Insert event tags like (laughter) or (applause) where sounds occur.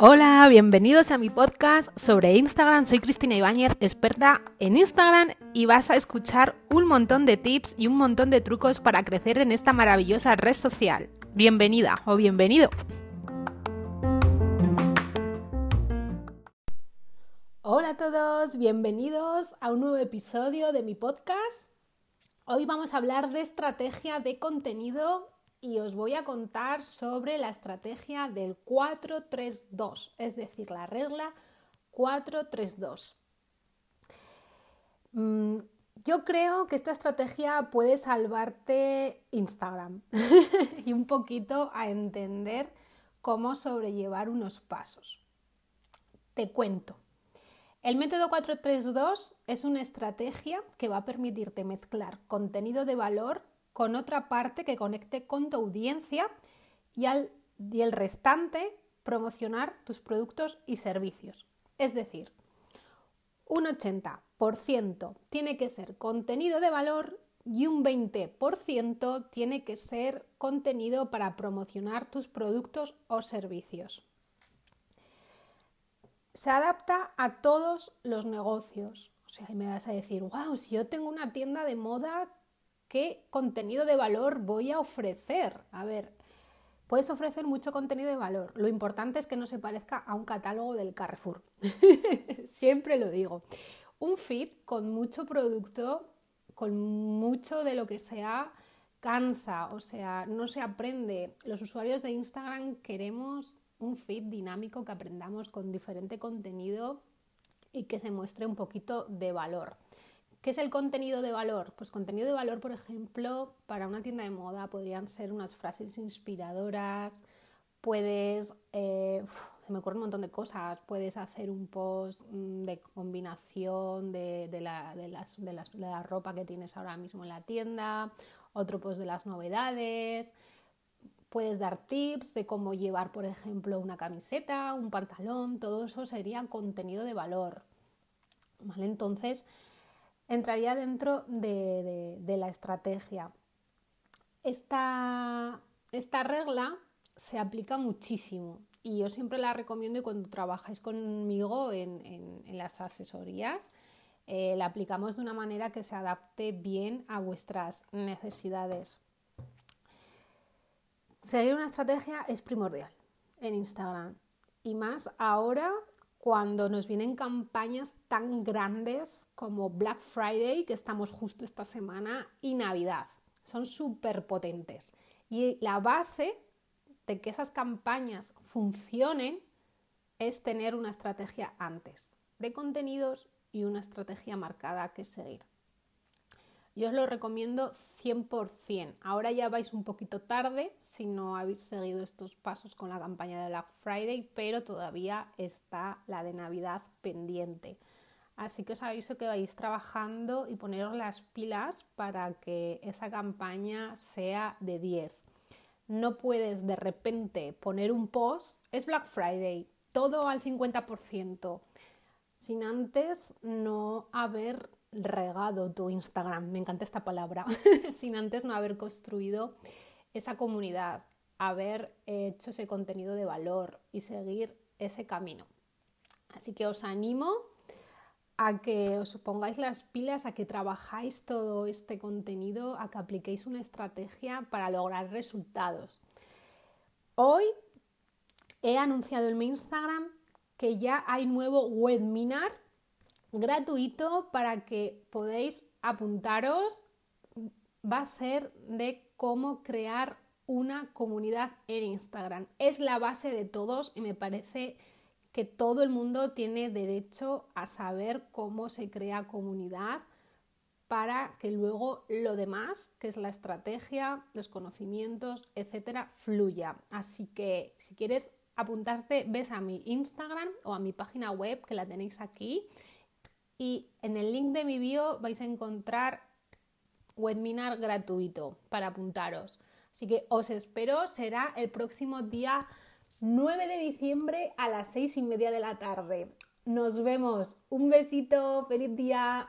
Hola, bienvenidos a mi podcast sobre Instagram. Soy Cristina Ibáñez, experta en Instagram y vas a escuchar un montón de tips y un montón de trucos para crecer en esta maravillosa red social. Bienvenida o bienvenido. Hola a todos, bienvenidos a un nuevo episodio de mi podcast. Hoy vamos a hablar de estrategia de contenido y os voy a contar sobre la estrategia del 432, es decir, la regla 432. Mm, yo creo que esta estrategia puede salvarte Instagram (laughs) y un poquito a entender cómo sobrellevar unos pasos. Te cuento. El método 432 es una estrategia que va a permitirte mezclar contenido de valor con otra parte que conecte con tu audiencia y, al, y el restante promocionar tus productos y servicios. Es decir, un 80% tiene que ser contenido de valor y un 20% tiene que ser contenido para promocionar tus productos o servicios. Se adapta a todos los negocios. O sea, me vas a decir, wow, si yo tengo una tienda de moda qué contenido de valor voy a ofrecer. A ver, puedes ofrecer mucho contenido de valor. Lo importante es que no se parezca a un catálogo del Carrefour. (laughs) Siempre lo digo. Un feed con mucho producto, con mucho de lo que sea, cansa, o sea, no se aprende. Los usuarios de Instagram queremos un feed dinámico que aprendamos con diferente contenido y que se muestre un poquito de valor. ¿Qué es el contenido de valor? Pues contenido de valor, por ejemplo, para una tienda de moda podrían ser unas frases inspiradoras, puedes, eh, se me ocurren un montón de cosas, puedes hacer un post mm, de combinación de, la, de, la ropa que tienes ahora mismo en la tienda, otro post de las novedades, puedes dar tips de cómo llevar, por ejemplo, una camiseta, un pantalón, todo eso sería contenido de valor. ¿Vale? Entonces, entraría dentro de, la estrategia. Esta, regla se aplica muchísimo y yo siempre la recomiendo y cuando trabajáis conmigo en, las asesorías, eh, la aplicamos de una manera que se adapte bien a vuestras necesidades. Seguir una estrategia es primordial en Instagram y más ahora cuando nos vienen campañas tan grandes como Black Friday, que estamos justo esta semana, y Navidad. Son súper potentes. Y la base de que esas campañas funcionen es tener una estrategia antes de contenidos y una estrategia marcada que seguir. Yo os lo recomiendo 100%. Ahora ya vais un poquito tarde si no habéis seguido estos pasos con la campaña de Black Friday, pero todavía está la de Navidad pendiente. Así que os aviso que vais trabajando y poneros las pilas para que esa campaña sea de 10. No puedes de repente poner un post, es Black Friday, todo al 50%, sin antes no haber regado tu Instagram, me encanta esta palabra, (laughs) sin antes no haber construido esa comunidad, haber hecho ese contenido de valor y seguir ese camino. Así que os animo a que os pongáis las pilas, a que trabajáis todo este contenido, a que apliquéis una estrategia para lograr resultados. Hoy he anunciado en mi Instagram que ya hay nuevo webinar gratuito para que podéis apuntaros. Va a ser de cómo crear una comunidad en Instagram. Es la base de todos y me parece que todo el mundo tiene derecho a saber cómo se crea comunidad para que luego lo demás, que es la estrategia, los conocimientos, etcétera, fluya. Así que si quieres apuntarte, ves a mi Instagram o a mi página web que la tenéis aquí y en el link de mi bio vais a encontrar webinar gratuito para apuntaros. Así que os espero, será el próximo día 9 de diciembre a las 6 y media de la tarde. Nos vemos. Un besito, feliz día.